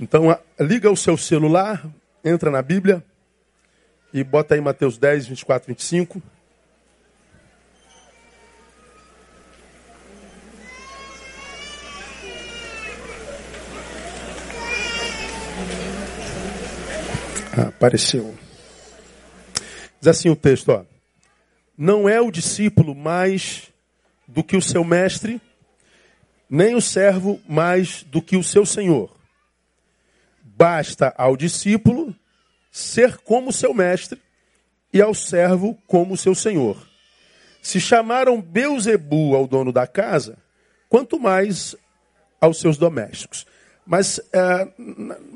Então, liga o seu celular, entra na Bíblia e bota aí Mateus 10, 24, 25. Ah, apareceu. Diz assim o texto, ó. Não é o discípulo mais do que o seu mestre, nem o servo mais do que o seu senhor. Basta ao discípulo ser como seu mestre e ao servo como seu senhor. Se chamaram Beuzebu ao dono da casa, quanto mais aos seus domésticos. Mas é,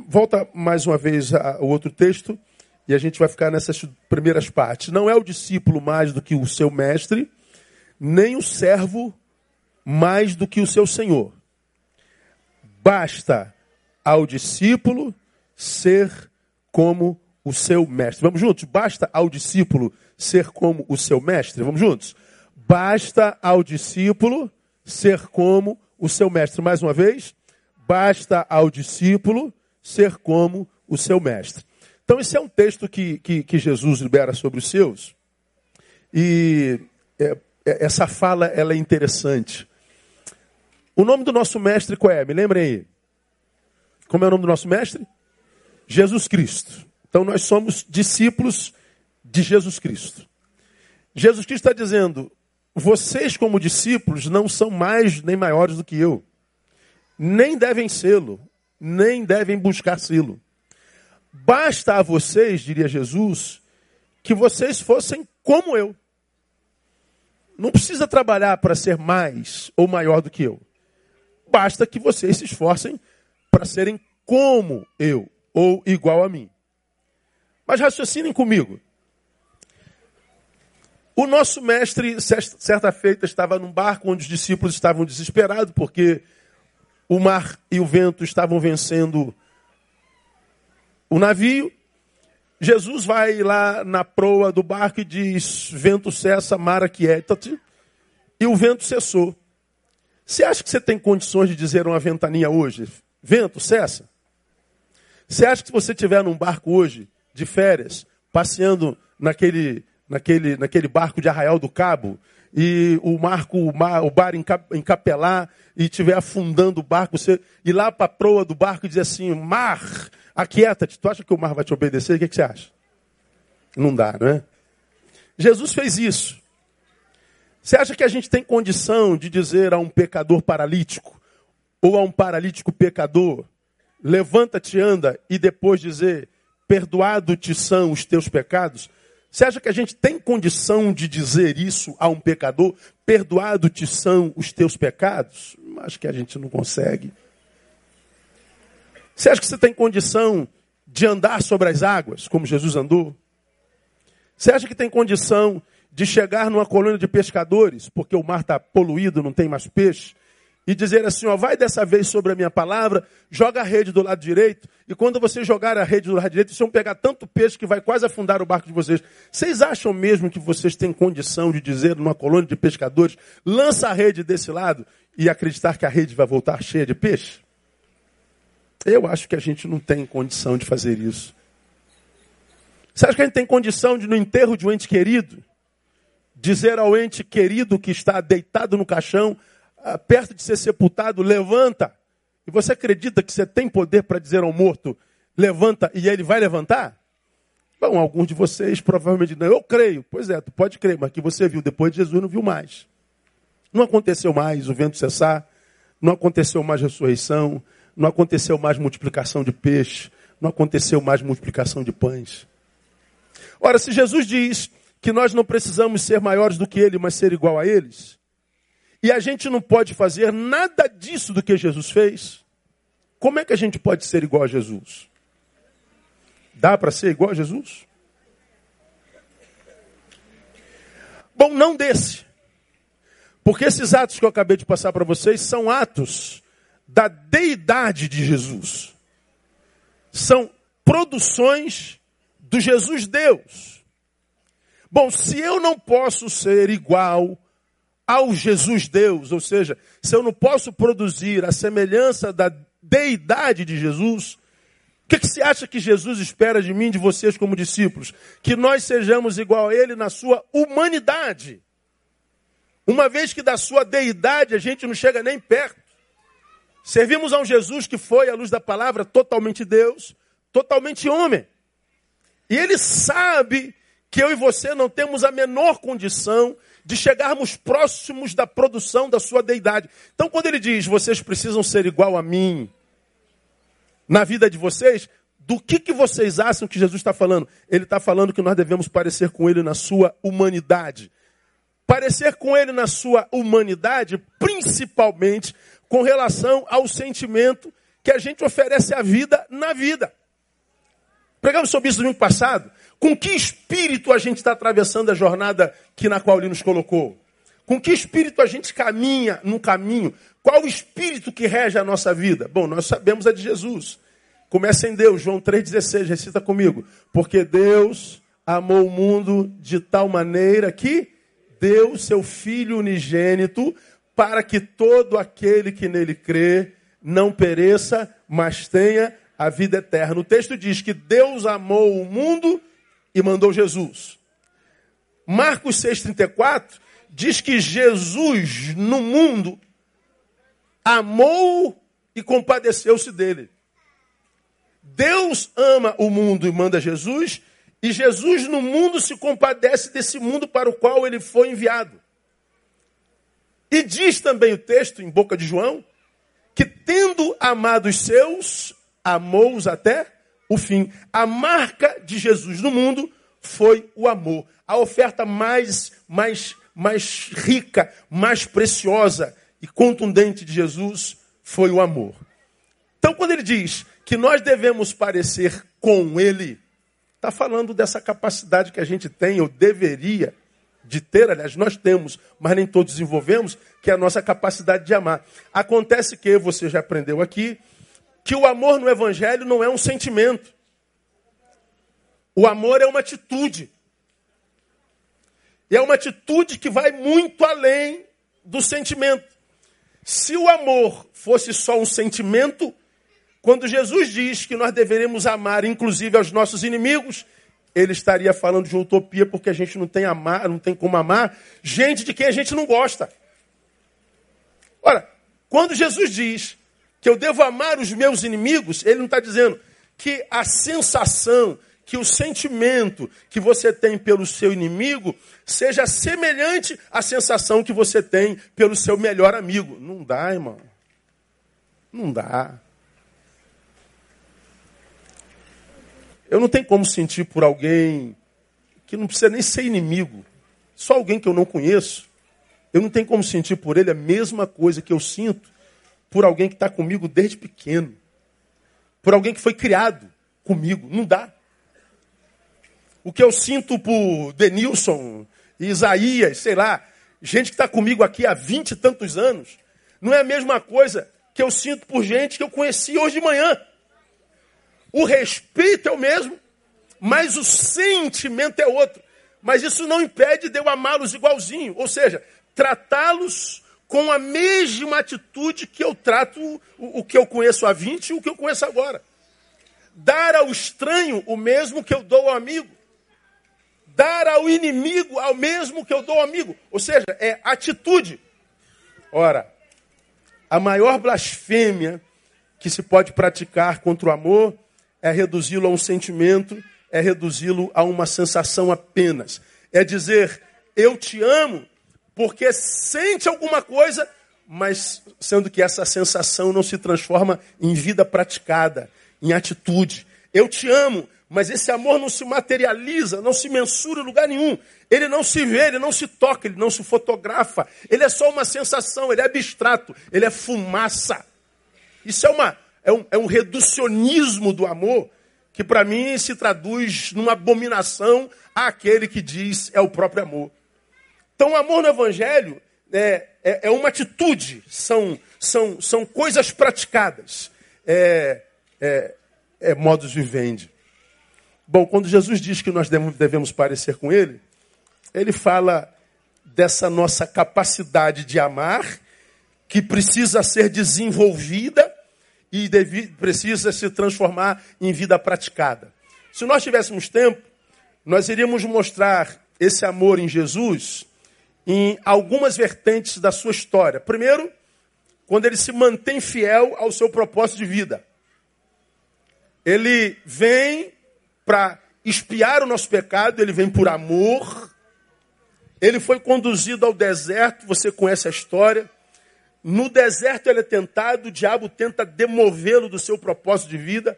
volta mais uma vez ao outro texto e a gente vai ficar nessas primeiras partes. Não é o discípulo mais do que o seu mestre, nem o servo mais do que o seu senhor. Basta ao discípulo ser como o seu mestre. Vamos juntos? Basta ao discípulo ser como o seu mestre. Vamos juntos? Basta ao discípulo ser como o seu mestre. Mais uma vez. Basta ao discípulo ser como o seu mestre. Então, esse é um texto que, que, que Jesus libera sobre os seus. E é, é, essa fala ela é interessante. O nome do nosso mestre qual é? Me lembrem aí. Como é o nome do nosso mestre? Jesus Cristo. Então, nós somos discípulos de Jesus Cristo. Jesus Cristo está dizendo: vocês, como discípulos, não são mais nem maiores do que eu nem devem sê-lo, nem devem buscar sê-lo. Basta a vocês, diria Jesus, que vocês fossem como eu. Não precisa trabalhar para ser mais ou maior do que eu. Basta que vocês se esforcem para serem como eu ou igual a mim. Mas raciocinem comigo. O nosso mestre, certa feita, estava num barco onde os discípulos estavam desesperados porque o mar e o vento estavam vencendo o navio. Jesus vai lá na proa do barco e diz: Vento cessa, mar aquieta-te. E o vento cessou. Você acha que você tem condições de dizer uma ventania hoje? Vento, cessa. Você acha que se você estiver num barco hoje, de férias, passeando naquele, naquele, naquele barco de Arraial do Cabo, e o marco, o, mar, o bar encapelar e estiver afundando o barco, você ir lá para a proa do barco e dizer assim, mar, aquieta-te. Tu acha que o mar vai te obedecer? O que, que você acha? Não dá, não é? Jesus fez isso. Você acha que a gente tem condição de dizer a um pecador paralítico ou a um paralítico pecador, levanta-te, anda, e depois dizer, perdoado te são os teus pecados? Você acha que a gente tem condição de dizer isso a um pecador? Perdoado te são os teus pecados? Acho que a gente não consegue. Você acha que você tem condição de andar sobre as águas, como Jesus andou? Você acha que tem condição de chegar numa colônia de pescadores, porque o mar está poluído, não tem mais peixe, e dizer assim: ó, vai dessa vez sobre a minha palavra, joga a rede do lado direito, e quando você jogar a rede do lado direito, vocês vão pegar tanto peixe que vai quase afundar o barco de vocês. Vocês acham mesmo que vocês têm condição de dizer numa colônia de pescadores, lança a rede desse lado e acreditar que a rede vai voltar cheia de peixe? Eu acho que a gente não tem condição de fazer isso. Você acha que a gente tem condição de, no enterro de um ente querido, dizer ao ente querido que está deitado no caixão, perto de ser sepultado, levanta. E você acredita que você tem poder para dizer ao morto, levanta, e ele vai levantar? Bom, alguns de vocês provavelmente não. Eu creio. Pois é, tu pode crer, mas que você viu depois de Jesus não viu mais. Não aconteceu mais o vento cessar, não aconteceu mais ressurreição, não aconteceu mais multiplicação de peixe, não aconteceu mais multiplicação de pães. Ora, se Jesus diz que nós não precisamos ser maiores do que ele, mas ser igual a eles, e a gente não pode fazer nada disso do que Jesus fez, como é que a gente pode ser igual a Jesus? Dá para ser igual a Jesus? Bom, não desse. Porque esses atos que eu acabei de passar para vocês são atos da deidade de Jesus. São produções do Jesus Deus. Bom, se eu não posso ser igual ao Jesus Deus, ou seja, se eu não posso produzir a semelhança da deidade de Jesus, O que, que você acha que Jesus espera de mim, de vocês como discípulos? Que nós sejamos igual a Ele na sua humanidade. Uma vez que da sua deidade a gente não chega nem perto. Servimos a um Jesus que foi, à luz da palavra, totalmente Deus, totalmente homem. E ele sabe que eu e você não temos a menor condição de chegarmos próximos da produção da sua deidade. Então, quando ele diz, vocês precisam ser igual a mim, na vida de vocês, do que, que vocês acham que Jesus está falando? Ele está falando que nós devemos parecer com ele na sua humanidade. Parecer com ele na sua humanidade, principalmente com relação ao sentimento que a gente oferece à vida na vida. Pregamos sobre isso no domingo passado. Com que espírito a gente está atravessando a jornada que na qual ele nos colocou? Com que espírito a gente caminha no caminho? Qual o espírito que rege a nossa vida? Bom, nós sabemos a de Jesus. Começa em Deus, João 3,16, recita comigo. Porque Deus amou o mundo de tal maneira que deu seu Filho unigênito para que todo aquele que nele crê não pereça, mas tenha a vida eterna. O texto diz que Deus amou o mundo e mandou Jesus. Marcos 6,34 diz que Jesus no mundo amou e compadeceu-se dele. Deus ama o mundo e manda Jesus, e Jesus no mundo se compadece desse mundo para o qual ele foi enviado. E diz também o texto, em boca de João, que tendo amado os seus, amou-os até o fim. A marca de Jesus no mundo foi o amor. A oferta mais, mais, mais rica, mais preciosa e contundente de Jesus foi o amor. Então, quando ele diz que nós devemos parecer com ele, está falando dessa capacidade que a gente tem, ou deveria de ter, aliás, nós temos, mas nem todos desenvolvemos, que é a nossa capacidade de amar. Acontece que, você já aprendeu aqui, que o amor no Evangelho não é um sentimento. O amor é uma atitude. E é uma atitude que vai muito além do sentimento. Se o amor fosse só um sentimento, quando Jesus diz que nós deveríamos amar, inclusive aos nossos inimigos, ele estaria falando de utopia porque a gente não tem amar, não tem como amar gente de quem a gente não gosta. Ora, quando Jesus diz que eu devo amar os meus inimigos, ele não está dizendo que a sensação, que o sentimento que você tem pelo seu inimigo seja semelhante à sensação que você tem pelo seu melhor amigo. Não dá, irmão. Não dá. Eu não tenho como sentir por alguém que não precisa nem ser inimigo, só alguém que eu não conheço. Eu não tenho como sentir por ele a mesma coisa que eu sinto por alguém que está comigo desde pequeno, por alguém que foi criado comigo. Não dá. O que eu sinto por Denilson, Isaías, sei lá, gente que está comigo aqui há vinte e tantos anos, não é a mesma coisa que eu sinto por gente que eu conheci hoje de manhã. O respeito é o mesmo, mas o sentimento é outro. Mas isso não impede de eu amá-los igualzinho. Ou seja, tratá-los com a mesma atitude que eu trato o, o, que eu conheço há 20 e o que eu conheço agora. Dar ao estranho o mesmo que eu dou ao amigo. Dar ao inimigo ao mesmo que eu dou ao amigo. Ou seja, é atitude. Ora, a maior blasfêmia que se pode praticar contra o amor é reduzi-lo a um sentimento, é reduzi-lo a uma sensação apenas. É dizer, eu te amo porque sente alguma coisa, mas sendo que essa sensação não se transforma em vida praticada, em atitude. Eu te amo, mas esse amor não se materializa, não se mensura em lugar nenhum. Ele não se vê, ele não se toca, ele não se fotografa. Ele é só uma sensação, ele é abstrato, ele é fumaça. Isso é uma é um, é um reducionismo do amor que para mim se traduz numa abominação àquele que diz é o próprio amor. Então, o amor no Evangelho é, é, é uma atitude, são, são, são coisas praticadas, é, é, é modus vivendi. Bom, quando Jesus diz que nós devemos parecer com Ele, Ele fala dessa nossa capacidade de amar, que precisa ser desenvolvida e deve, precisa se transformar em vida praticada. Se nós tivéssemos tempo, nós iríamos mostrar esse amor em Jesus em algumas vertentes da sua história. Primeiro, quando ele se mantém fiel ao seu propósito de vida. Ele vem para espiar o nosso pecado, ele vem por amor. Ele foi conduzido ao deserto, você conhece a história. No deserto ele é tentado, o diabo tenta demovê-lo do seu propósito de vida.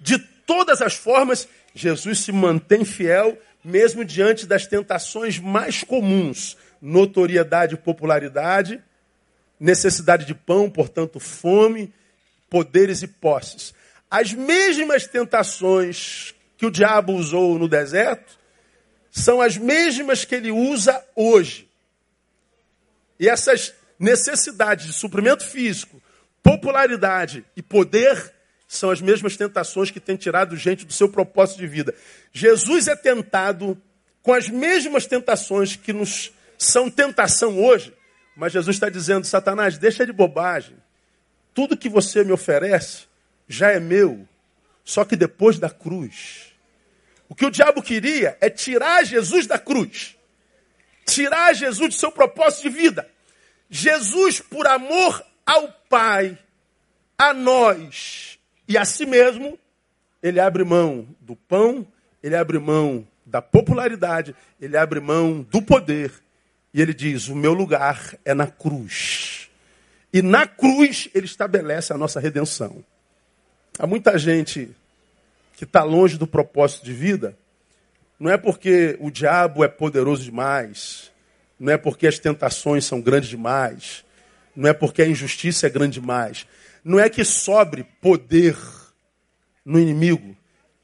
De todas as formas, Jesus se mantém fiel, mesmo diante das tentações mais comuns: notoriedade e popularidade, necessidade de pão, portanto, fome, poderes e posses. As mesmas tentações que o diabo usou no deserto são as mesmas que ele usa hoje. E essas necessidades de suprimento físico, popularidade e poder são as mesmas tentações que têm tirado gente do seu propósito de vida. Jesus é tentado com as mesmas tentações que nos são tentação hoje, mas Jesus está dizendo: Satanás, deixa de bobagem. Tudo que você me oferece já é meu, só que depois da cruz. O que o diabo queria é tirar Jesus da cruz, tirar Jesus do seu propósito de vida. Jesus, por amor ao Pai, a nós e a si mesmo, ele abre mão do pão, ele abre mão da popularidade, ele abre mão do poder. E ele diz: O meu lugar é na cruz. E na cruz ele estabelece a nossa redenção. Há muita gente que está longe do propósito de vida, não é porque o diabo é poderoso demais, não é porque as tentações são grandes demais, não é porque a injustiça é grande demais, não é que sobre poder no inimigo,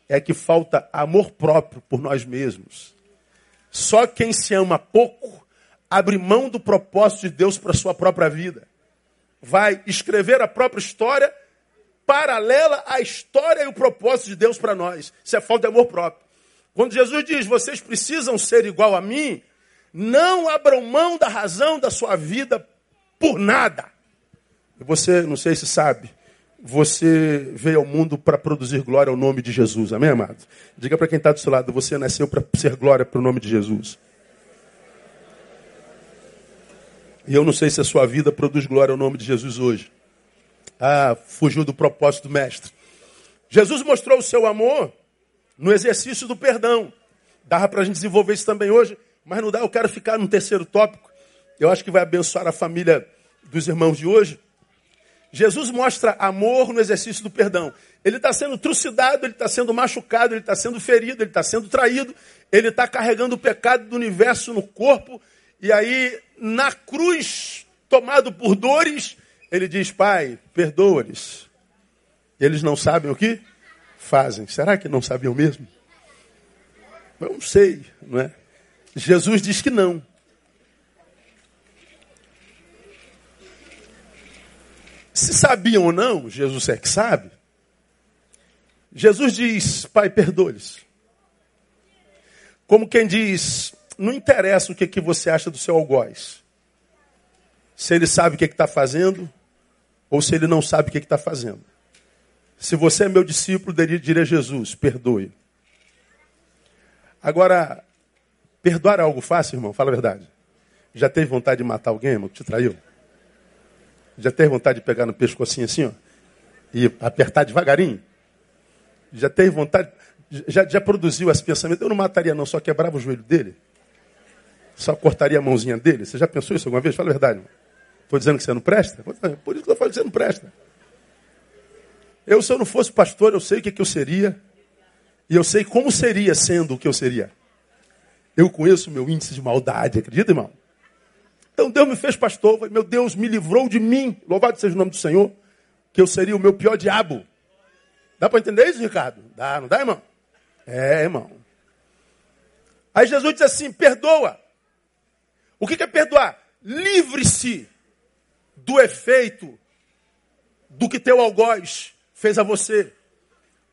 é que falta amor próprio por nós mesmos. Só quem se ama pouco abre mão do propósito de Deus para a sua própria vida. Vai escrever a própria história paralela à história e o propósito de Deus para nós. Isso é falta de amor próprio. Quando Jesus diz, vocês precisam ser igual a mim, não abram mão da razão da sua vida por nada. Você, não sei se sabe, você veio ao mundo para produzir glória ao nome de Jesus. Amém, amado? Diga para quem está do seu lado, você nasceu para ser glória para o nome de Jesus. E eu não sei se a sua vida produz glória ao nome de Jesus hoje. Ah, fugiu do propósito do mestre. Jesus mostrou o seu amor no exercício do perdão. Dava para a gente desenvolver isso também hoje, mas não dá. Eu quero ficar no terceiro tópico. Eu acho que vai abençoar a família dos irmãos de hoje. Jesus mostra amor no exercício do perdão. Ele está sendo trucidado, ele está sendo machucado, ele está sendo ferido, ele está sendo traído, ele está carregando o pecado do universo no corpo. E aí, na cruz, tomado por dores, ele diz: Pai, perdoa-lhes. Eles não sabem o que fazem. Será que não sabiam mesmo? Eu não sei, não é? Jesus diz que não. Se sabiam ou não, Jesus é que sabe. Jesus diz: Pai, perdoa-lhes. Como quem diz: Não interessa o que, que você acha do seu algoz. Se ele sabe o que está fazendo, ou se ele não sabe o que está fazendo. Se você é meu discípulo, diria Jesus, perdoe. Agora, perdoar é algo fácil, irmão? Fala a verdade. Já teve vontade de matar alguém, irmão, que te traiu? Já teve vontade de pegar no pescocinho assim, ó? E apertar devagarinho? Já teve vontade? Já, já produziu esse pensamento? Eu não mataria, não, só quebrava o joelho dele? Só cortaria a mãozinha dele? Você já pensou isso alguma vez? Fala a verdade. Estou dizendo que você não presta? Por isso que eu falo que você não presta. Eu, se eu não fosse pastor, eu sei o que, que eu seria. E eu sei como seria sendo o que eu seria. Eu conheço o meu índice de maldade, acredita, irmão? Então Deus me fez pastor. Meu Deus me livrou de mim. Louvado seja o nome do Senhor. Que eu seria o meu pior diabo. Dá para entender isso, Ricardo? Dá, não dá, irmão? É, irmão. Aí Jesus diz assim: perdoa. O que é perdoar? Livre-se do efeito do que teu algoz fez a você.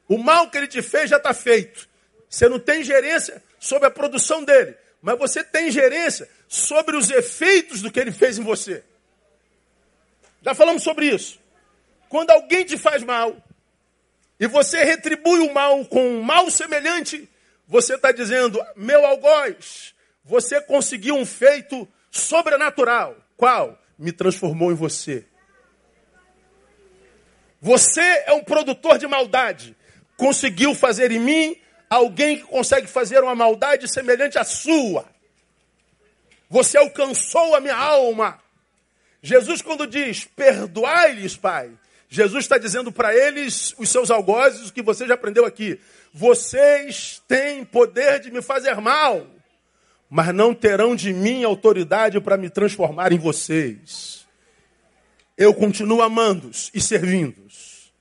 O mal que ele te fez já está feito. Você não tem gerência sobre a produção dele, mas você tem gerência sobre os efeitos do que ele fez em você. Já falamos sobre isso. Quando alguém te faz mal e você retribui o mal com um mal semelhante, você está dizendo, meu algoz, você conseguiu um feito sobrenatural. Qual? Me transformou em você. Você é um produtor de maldade. Conseguiu fazer em mim alguém que consegue fazer uma maldade semelhante à sua. Você alcançou a minha alma. Jesus, quando diz, perdoai-lhes, Pai, Jesus está dizendo para eles, os seus algozes, o que você já aprendeu aqui. Vocês têm poder de me fazer mal, mas não terão de mim autoridade para me transformar em vocês. Eu continuo amando-os e servindo-os.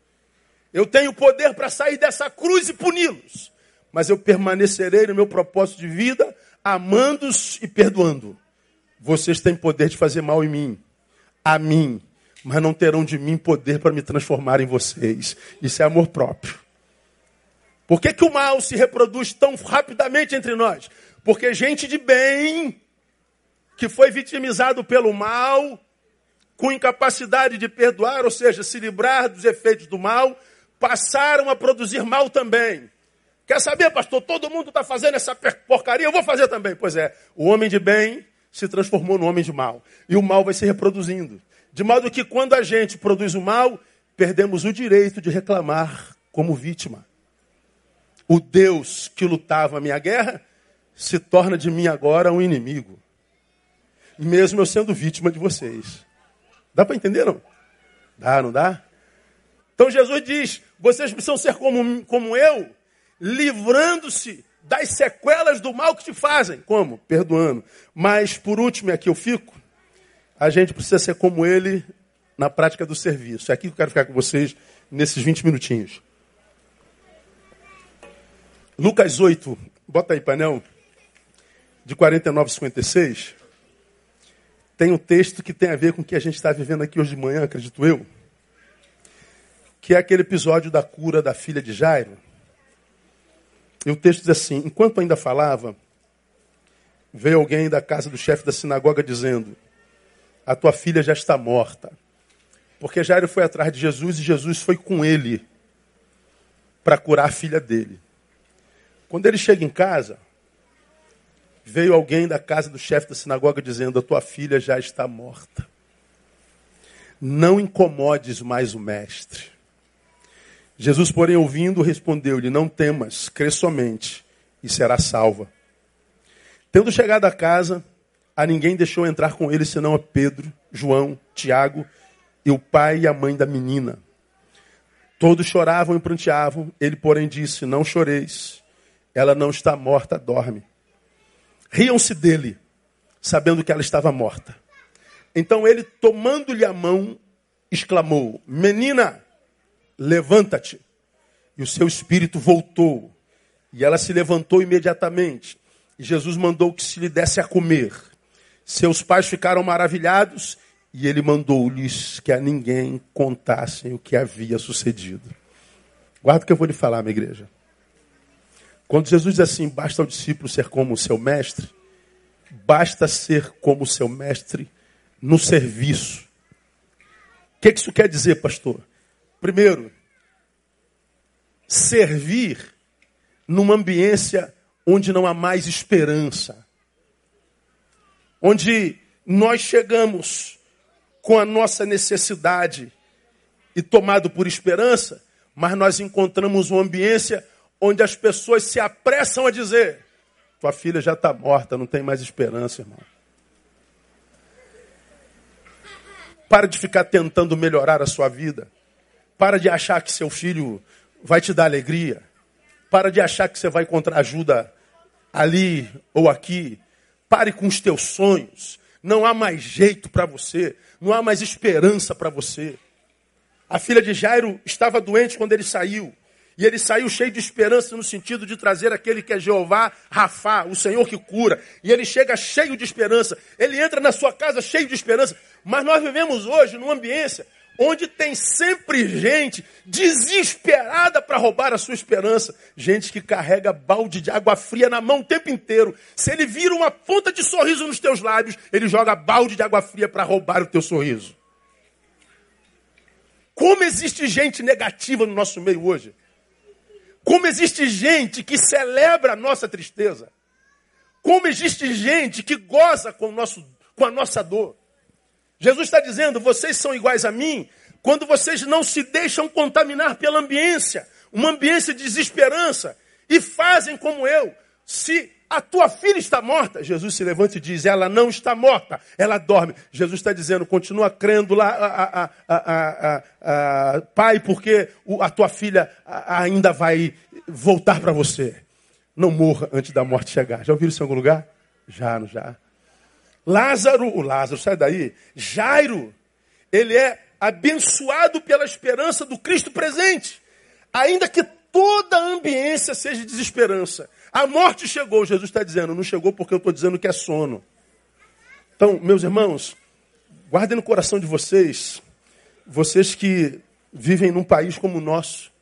Eu tenho poder para sair dessa cruz e puni-los, mas eu permanecerei no meu propósito de vida, amando-os e perdoando. Vocês têm poder de fazer mal em mim a mim, mas não terão de mim poder para me transformar em vocês. Isso é amor próprio. Por que, que o mal se reproduz tão rapidamente entre nós? Porque gente de bem, que foi vitimizado pelo mal, com incapacidade de perdoar, ou seja, se livrar dos efeitos do mal, passaram a produzir mal também. Quer saber, pastor? Todo mundo está fazendo essa porcaria, eu vou fazer também. Pois é, o homem de bem se transformou no homem de mal. E o mal vai se reproduzindo. De modo que quando a gente produz o mal, perdemos o direito de reclamar como vítima. O Deus que lutava a minha guerra se torna de mim agora um inimigo. Mesmo eu sendo vítima de vocês. Dá para entender, não? Dá, não dá? Então Jesus diz: vocês precisam ser como, como eu, livrando-se das sequelas do mal que te fazem. Como? Perdoando. Mas, por último, e aqui eu fico, a gente precisa ser como ele na prática do serviço. É aqui que eu quero ficar com vocês nesses 20 minutinhos. Lucas 8, bota aí, painel, de 49 a 56. Tem um texto que tem a ver com o que a gente está vivendo aqui hoje de manhã, acredito eu. Que é aquele episódio da cura da filha de Jairo. E o texto diz assim: Enquanto ainda falava, veio alguém da casa do chefe da sinagoga dizendo: A tua filha já está morta. Porque Jairo foi atrás de Jesus e Jesus foi com ele para curar a filha dele. Quando ele chega em casa, veio alguém da casa do chefe da sinagoga dizendo: A tua filha já está morta. Não incomodes mais o mestre. Jesus, porém, ouvindo, respondeu-lhe: Não temas, crê somente, e será salva. Tendo chegado a casa, a ninguém deixou entrar com ele senão a Pedro, João, Tiago e o pai e a mãe da menina. Todos choravam e pranteavam. Ele, porém, disse: Não choreis, ela não está morta, dorme. Riam-se dele, sabendo que ela estava morta. Então ele, tomando-lhe a mão, exclamou: Menina, levanta-te. E o seu espírito voltou. E ela se levantou imediatamente. E Jesus mandou que se lhe desse a comer. Seus pais ficaram maravilhados e ele mandou-lhes que a ninguém contassem o que havia sucedido. Guarda o que eu vou lhe falar, minha igreja. Quando Jesus diz assim, basta ao discípulo ser como o seu mestre, basta ser como o seu mestre no serviço. O que isso quer dizer, pastor? Primeiro, servir numa ambiência onde não há mais esperança. Onde nós chegamos com a nossa necessidade e tomado por esperança, mas nós encontramos uma ambiência onde as pessoas se apressam a dizer: tua filha já está morta, não tem mais esperança, irmão. Para de ficar tentando melhorar a sua vida. Para de achar que seu filho vai te dar alegria. Para de achar que você vai encontrar ajuda ali ou aqui. Pare com os teus sonhos. Não há mais jeito para você. Não há mais esperança para você. A filha de Jairo estava doente quando ele saiu. E ele saiu cheio de esperança no sentido de trazer aquele que é Jeová Rafá, o Senhor que cura. E ele chega cheio de esperança. Ele entra na sua casa cheio de esperança. Mas nós vivemos hoje numa ambiência onde tem sempre gente desesperada para roubar a sua esperança. Gente que carrega balde de água fria na mão o tempo inteiro. Se ele vira uma ponta de sorriso nos teus lábios, ele joga balde de água fria para roubar o teu sorriso. Como existe gente negativa no nosso meio hoje. Como existe gente que celebra a nossa tristeza. Como existe gente que goza com, nosso, com a nossa dor. Jesus está dizendo: vocês são iguais a mim quando vocês não se deixam contaminar pela ambiência, uma ambiência de desesperança, e fazem como eu. Se a tua filha está morta, Jesus se levanta e diz: ela não está morta, ela dorme. Jesus está dizendo: continua crendo lá, a, a, a, pai, porque a tua filha ainda vai voltar para você. Não morra antes da morte chegar. Já ouviram isso em algum lugar? Já, não já. Lázaro, o Lázaro, sai daí. Jairo, ele é abençoado pela esperança do Cristo presente. Ainda que toda a ambiência seja desesperança. A morte chegou, Jesus está dizendo, não chegou porque eu estou dizendo que é sono. Então, meus irmãos, guardem no coração de vocês, vocês que vivem num país como o nosso,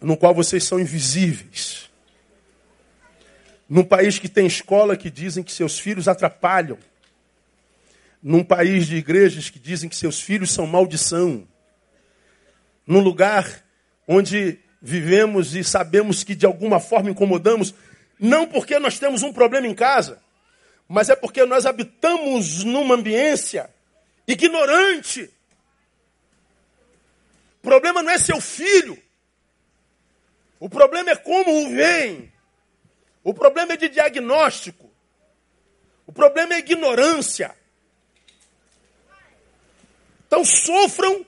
no qual vocês são invisíveis. Num país que tem escola que dizem que seus filhos atrapalham. Num país de igrejas que dizem que seus filhos são maldição. Num lugar onde vivemos e sabemos que de alguma forma incomodamos, não porque nós temos um problema em casa, mas é porque nós habitamos numa ambiência ignorante. O problema não é seu filho. O problema é como o vem. O problema é de diagnóstico. O problema é ignorância. Então sofram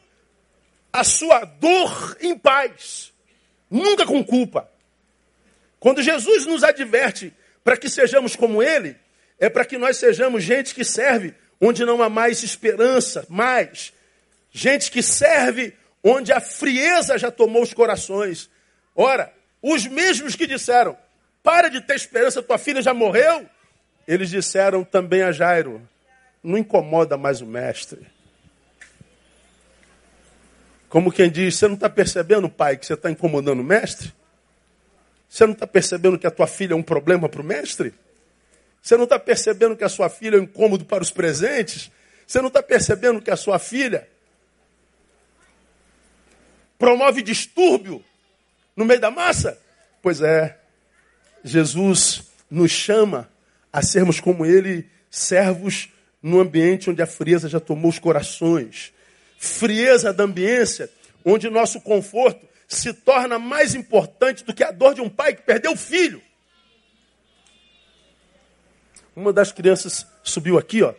a sua dor em paz, nunca com culpa. Quando Jesus nos adverte para que sejamos como Ele, é para que nós sejamos gente que serve onde não há mais esperança, mais. Gente que serve onde a frieza já tomou os corações. Ora, os mesmos que disseram, para de ter esperança, tua filha já morreu, eles disseram também a Jairo, não incomoda mais o mestre. Como quem diz, você não está percebendo, pai, que você está incomodando o mestre? Você não está percebendo que a tua filha é um problema para o mestre? Você não está percebendo que a sua filha é um incômodo para os presentes? Você não está percebendo que a sua filha promove distúrbio no meio da massa? Pois é, Jesus nos chama a sermos como Ele, servos no ambiente onde a frieza já tomou os corações. Frieza da ambiência, onde nosso conforto se torna mais importante do que a dor de um pai que perdeu o filho. Uma das crianças subiu aqui, ó.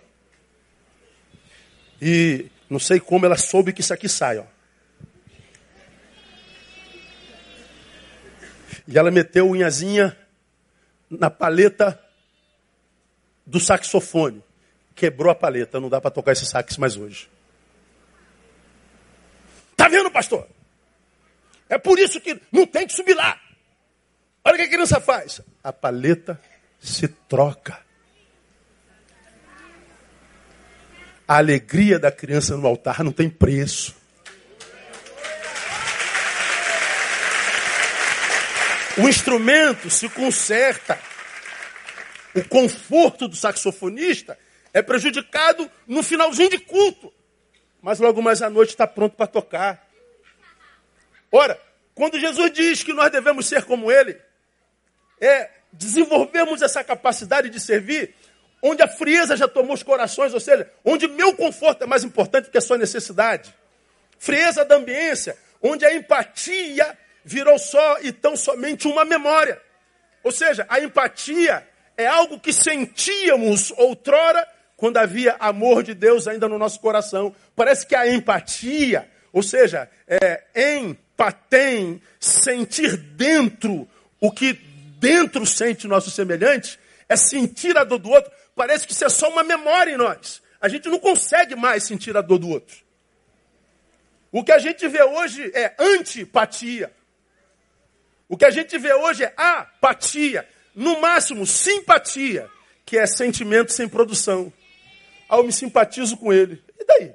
E não sei como ela soube que isso aqui sai, ó. E ela meteu unhazinha na paleta do saxofone. Quebrou a paleta, não dá para tocar esse sax mais hoje. Tá vendo, pastor? É por isso que não tem que subir lá. Olha o que a criança faz. A paleta se troca. A alegria da criança no altar não tem preço. O instrumento se conserta. O conforto do saxofonista é prejudicado no finalzinho de culto. Mas logo mais à noite está pronto para tocar. Ora, quando Jesus diz que nós devemos ser como Ele, é desenvolvermos essa capacidade de servir, onde a frieza já tomou os corações, ou seja, onde meu conforto é mais importante que a sua necessidade. Frieza da ambiência, onde a empatia virou só e tão somente uma memória. Ou seja, a empatia é algo que sentíamos outrora quando havia amor de Deus ainda no nosso coração. Parece que a empatia, ou seja, é, empatem, sentir dentro o que dentro sente nosso semelhante, é sentir a dor do outro. Parece que isso é só uma memória em nós. A gente não consegue mais sentir a dor do outro. O que a gente vê hoje é antipatia. O que a gente vê hoje é apatia, no máximo simpatia, que é sentimento sem produção. Ah, eu me simpatizo com ele. E daí?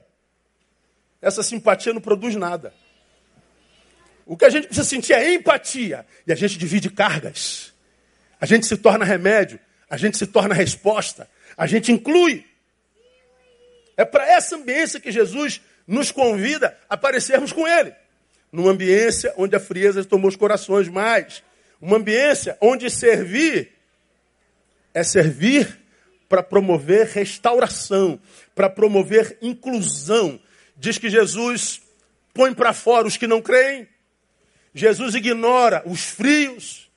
Essa simpatia não produz nada. O que a gente precisa sentir é empatia. E a gente divide cargas. A gente se torna remédio. A gente se torna resposta. A gente inclui. É para essa ambiência que Jesus nos convida a parecermos com Ele. Numa ambiência onde a frieza tomou os corações mais. Uma ambiência onde servir é servir para promover restauração, para promover inclusão. Diz que Jesus põe para fora os que não creem, Jesus ignora os frios,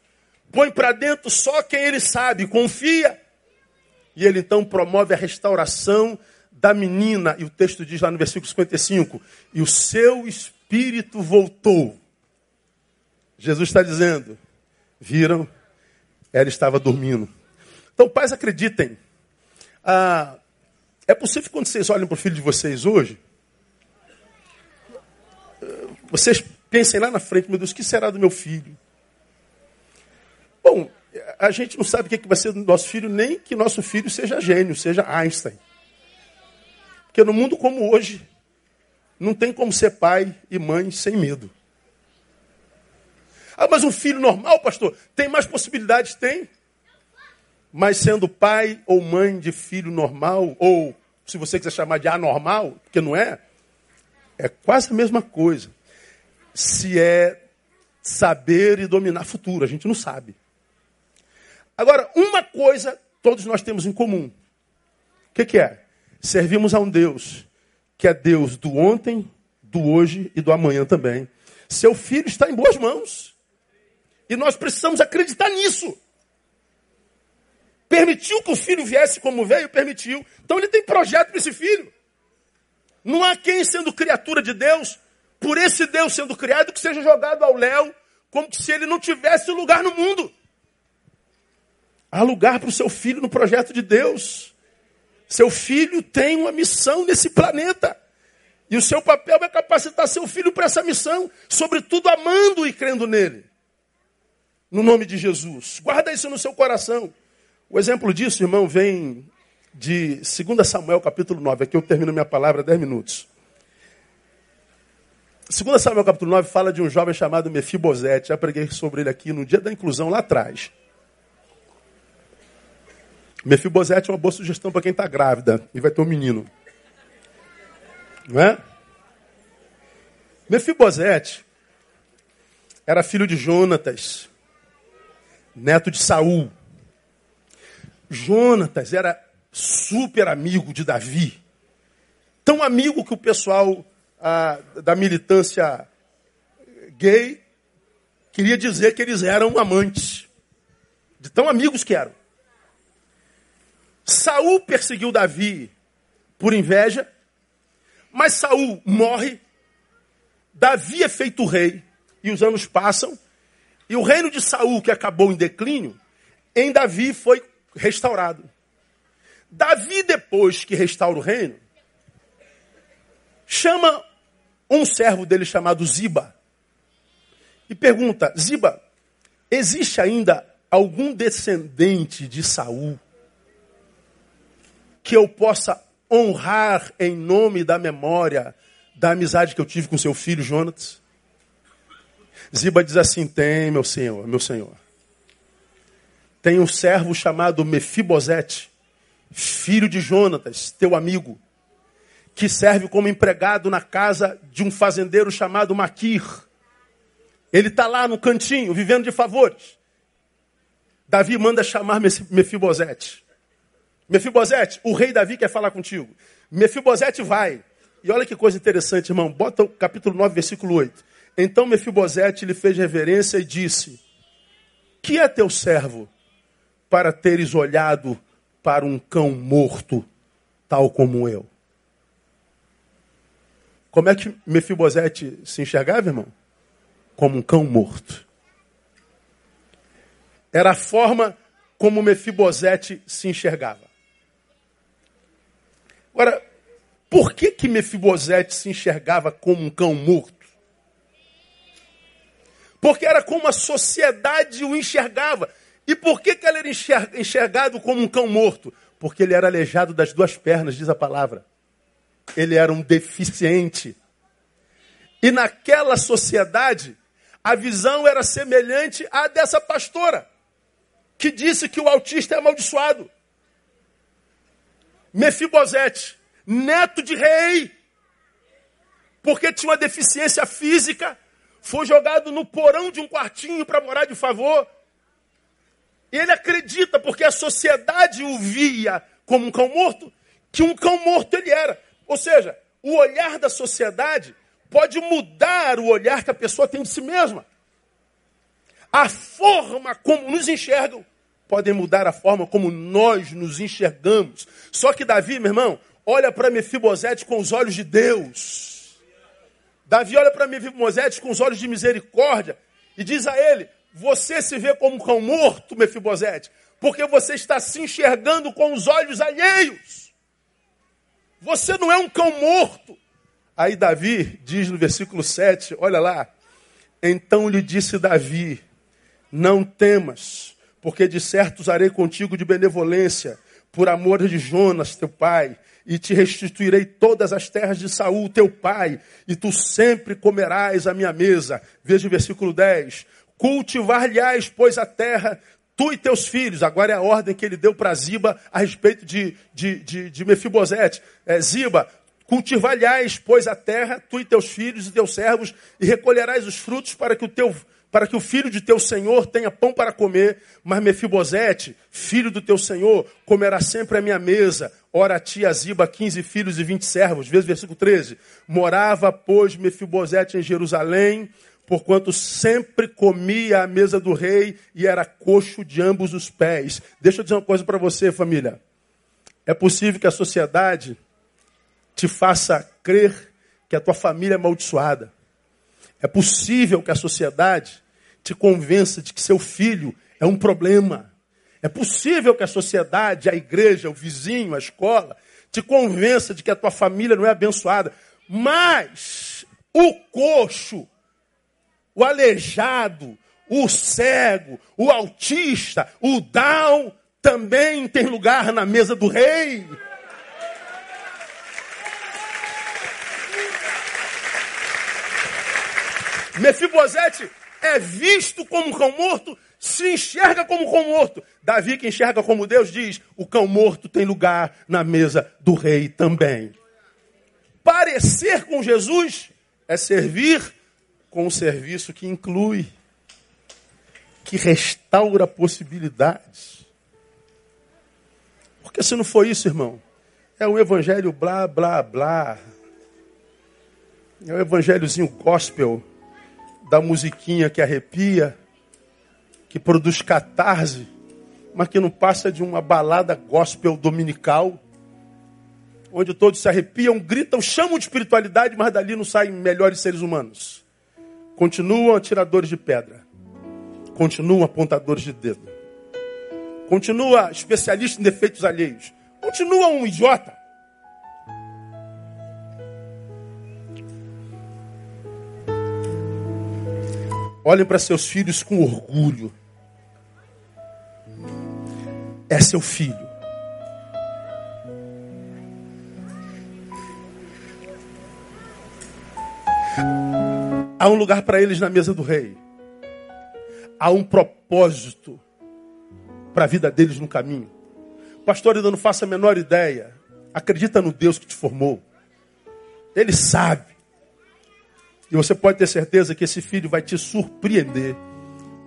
põe para dentro só quem ele sabe, confia. E ele então promove a restauração da menina. E o texto diz lá no versículo 55: E o seu espírito voltou. Jesus está dizendo: Viram? Ela estava dormindo. Então, pais, acreditem. Ah, é possível que quando vocês olham para o filho de vocês hoje, vocês pensem lá na frente, meu Deus, o que será do meu filho? Bom, a gente não sabe o que vai ser do nosso filho, nem que nosso filho seja gênio, seja Einstein. Porque no mundo como hoje, não tem como ser pai e mãe sem medo. Ah, mas um filho normal, pastor, tem mais possibilidades? Tem. Mas sendo pai ou mãe de filho normal, ou se você quiser chamar de anormal, porque não é, é quase a mesma coisa. Se é saber e dominar futuro, a gente não sabe. Agora, uma coisa todos nós temos em comum. O que, que é? Servimos a um Deus que é Deus do ontem, do hoje e do amanhã também. Seu filho está em boas mãos. E nós precisamos acreditar nisso. Permitiu que o filho viesse como veio? Permitiu. Então ele tem projeto para esse filho. Não há quem, sendo criatura de Deus, por esse Deus sendo criado, que seja jogado ao léu, como se ele não tivesse lugar no mundo. Há lugar para o seu filho no projeto de Deus. Seu filho tem uma missão nesse planeta. E o seu papel é capacitar seu filho para essa missão, sobretudo amando e crendo nele. No nome de Jesus. Guarda isso no seu coração. O exemplo disso, irmão, vem de 2 Samuel, capítulo 9. Aqui eu termino minha palavra 10 minutos. 2 Samuel, capítulo 9, fala de um jovem chamado Mefibosete. Já preguei sobre ele aqui no dia da inclusão, lá atrás. Mefibosete é uma boa sugestão para quem está grávida e vai ter um menino. Não é? Mefibosete era filho de Jonatas, neto de Saul. Jonatas era super amigo de Davi. Tão amigo que o pessoal ah, da militância gay queria dizer que eles eram amantes. De tão amigos que eram. Saul perseguiu Davi por inveja, mas Saul morre, Davi é feito rei, e os anos passam, e o reino de Saul, que acabou em declínio, em Davi foi restaurado. Davi, depois que restaura o reino, chama um servo dele chamado Ziba e pergunta: Ziba, existe ainda algum descendente de Saul que eu possa honrar em nome da memória da amizade que eu tive com seu filho Jonatas? Ziba diz assim: Tem, meu senhor, meu senhor. Tem um servo chamado Mefibosete, filho de Jonatas, teu amigo, que serve como empregado na casa de um fazendeiro chamado Maquir. Ele está lá no cantinho, vivendo de favores. Davi manda chamar Mefibosete. Mefibosete, o rei Davi quer falar contigo. Mefibosete vai. E olha que coisa interessante, irmão. Bota o capítulo 9, versículo 8. Então Mefibosete lhe fez reverência e disse: Que é teu servo para teres olhado para um cão morto, tal como eu? Como é que Mefibosete se enxergava, irmão? Como um cão morto. Era a forma como Mefibosete se enxergava. Agora, por que que Mefibosete se enxergava como um cão morto? Porque era como a sociedade o enxergava. E por que, que ele era enxergado como um cão morto? Porque ele era aleijado das duas pernas, diz a palavra. Ele era um deficiente. E naquela sociedade, a visão era semelhante à dessa pastora, que disse que o autista é amaldiçoado. Mefibosete, neto de rei, porque tinha uma deficiência física, foi jogado no porão de um quartinho para morar de favor. E ele acredita, porque a sociedade o via como um cão morto, que um cão morto ele era. Ou seja, o olhar da sociedade pode mudar o olhar que a pessoa tem de si mesma. A forma como nos enxergam podem mudar a forma como nós nos enxergamos. Só que Davi, meu irmão, olha para Mefibosete com os olhos de Deus. Davi olha para Mefibosete com os olhos de misericórdia e diz a ele: Você se vê como um cão morto, Mefibosete, porque você está se enxergando com os olhos alheios. Você não é um cão morto. Aí Davi diz no versículo 7, olha lá. Então lhe disse Davi: Não temas porque de certo usarei contigo de benevolência, por amor de Jonas, teu pai, e te restituirei todas as terras de Saul, teu pai, e tu sempre comerás a minha mesa. Veja o versículo 10. Cultivar-lhe-ás, pois, a terra, tu e teus filhos. Agora é a ordem que ele deu para Ziba a respeito de, de, de, de Mefibosete. É, Ziba, cultivar-lhe-ás, pois, a terra, tu e teus filhos e teus servos, e recolherás os frutos para que o teu para que o filho de teu senhor tenha pão para comer, mas Mefibosete, filho do teu senhor, comerá sempre à minha mesa. Ora, tia Ziba, quinze filhos e vinte servos. O versículo 13. Morava, pois, Mefibosete em Jerusalém, porquanto sempre comia à mesa do rei e era coxo de ambos os pés. Deixa eu dizer uma coisa para você, família. É possível que a sociedade te faça crer que a tua família é amaldiçoada. É possível que a sociedade te convença de que seu filho é um problema. É possível que a sociedade, a igreja, o vizinho, a escola, te convença de que a tua família não é abençoada. Mas o coxo, o aleijado, o cego, o autista, o down, também tem lugar na mesa do rei. Mefibosete é visto como um cão morto, se enxerga como um cão morto. Davi, que enxerga como Deus, diz: o cão morto tem lugar na mesa do rei também. Parecer com Jesus é servir com um serviço que inclui, que restaura possibilidades. Porque se não for isso, irmão, é um evangelho blá, blá, blá. É um evangelhozinho gospel da musiquinha que arrepia, que produz catarse, mas que não passa de uma balada gospel dominical, onde todos se arrepiam, gritam, chamam de espiritualidade, mas dali não saem melhores seres humanos. Continuam atiradores de pedra, continuam apontadores de dedo, continua especialista em defeitos alheios, continua um idiota. Olhem para seus filhos com orgulho. É seu filho. Há um lugar para eles na mesa do rei. Há um propósito para a vida deles no caminho. Pastor, ainda não faço a menor ideia. Acredita no Deus que te formou. Ele sabe. E você pode ter certeza que esse filho vai te surpreender.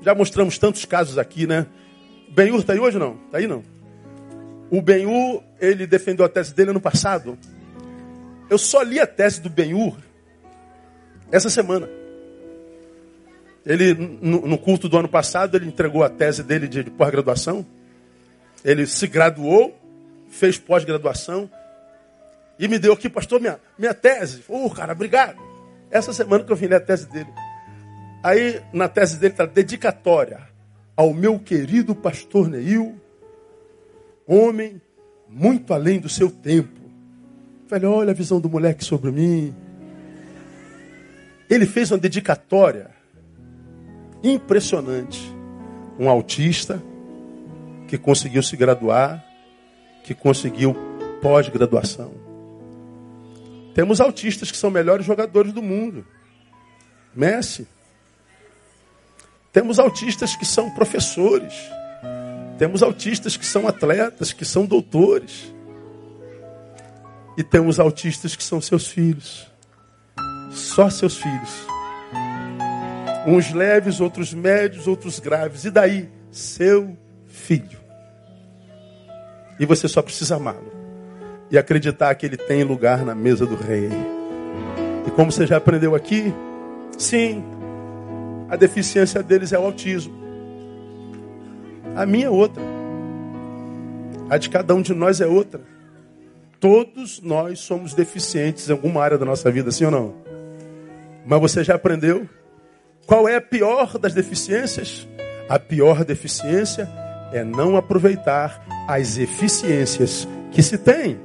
Já mostramos tantos casos aqui, né? Benhur está aí hoje não? Está aí não? O Benhur, ele defendeu a tese dele ano passado. Eu só li a tese do Benhur essa semana. Ele, no, no, culto do ano passado, ele entregou a tese dele de, de pós-graduação. Ele se graduou, fez pós-graduação. E me deu aqui, pastor, minha, minha tese. Ô, oh, cara, obrigado. Essa semana que eu vim ler a tese dele. Aí, na tese dele está dedicatória ao meu querido pastor Neil, homem muito além do seu tempo. Falei, olha a visão do moleque sobre mim. Ele fez uma dedicatória impressionante. Um autista que conseguiu se graduar, que conseguiu pós-graduação. Temos autistas que são melhores jogadores do mundo. Messi. Temos autistas que são professores. Temos autistas que são atletas, que são doutores. E temos autistas que são seus filhos. Só seus filhos. Uns leves, outros médios, outros graves. E daí? Seu filho. E você só precisa amá-lo. E acreditar que ele tem lugar na mesa do rei. E como você já aprendeu aqui, sim, a deficiência deles é o autismo. A minha é outra. A de cada um de nós é outra. Todos nós somos deficientes em alguma área da nossa vida, sim ou não? Mas você já aprendeu? Qual é a pior das deficiências? A pior deficiência é não aproveitar as eficiências que se tem.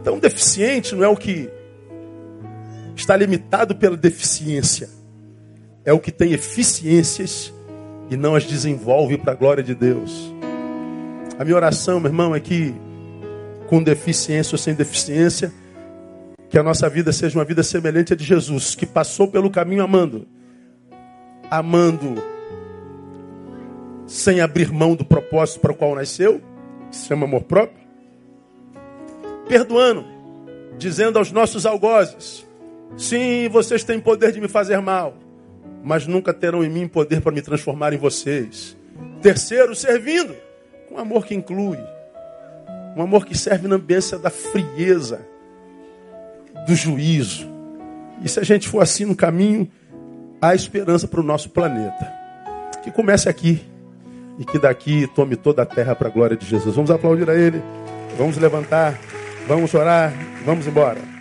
Então, deficiente não é o que está limitado pela deficiência, é o que tem eficiências e não as desenvolve para a glória de Deus. A minha oração, meu irmão, é que com deficiência ou sem deficiência, que a nossa vida seja uma vida semelhante à de Jesus, que passou pelo caminho amando. Amando sem abrir mão do propósito para o qual nasceu, que se chama amor próprio. Perdoando, dizendo aos nossos algozes: sim, vocês têm poder de me fazer mal mas nunca terão em mim poder para me transformar em vocês. Terceiro, servindo, com um amor que inclui, um amor que serve na ambiência da frieza, do juízo. E se a gente for assim no caminho, há esperança para o nosso planeta. Que comece aqui e que daqui tome toda a terra para a glória de Jesus. Vamos aplaudir a Ele, vamos levantar, vamos orar, vamos embora.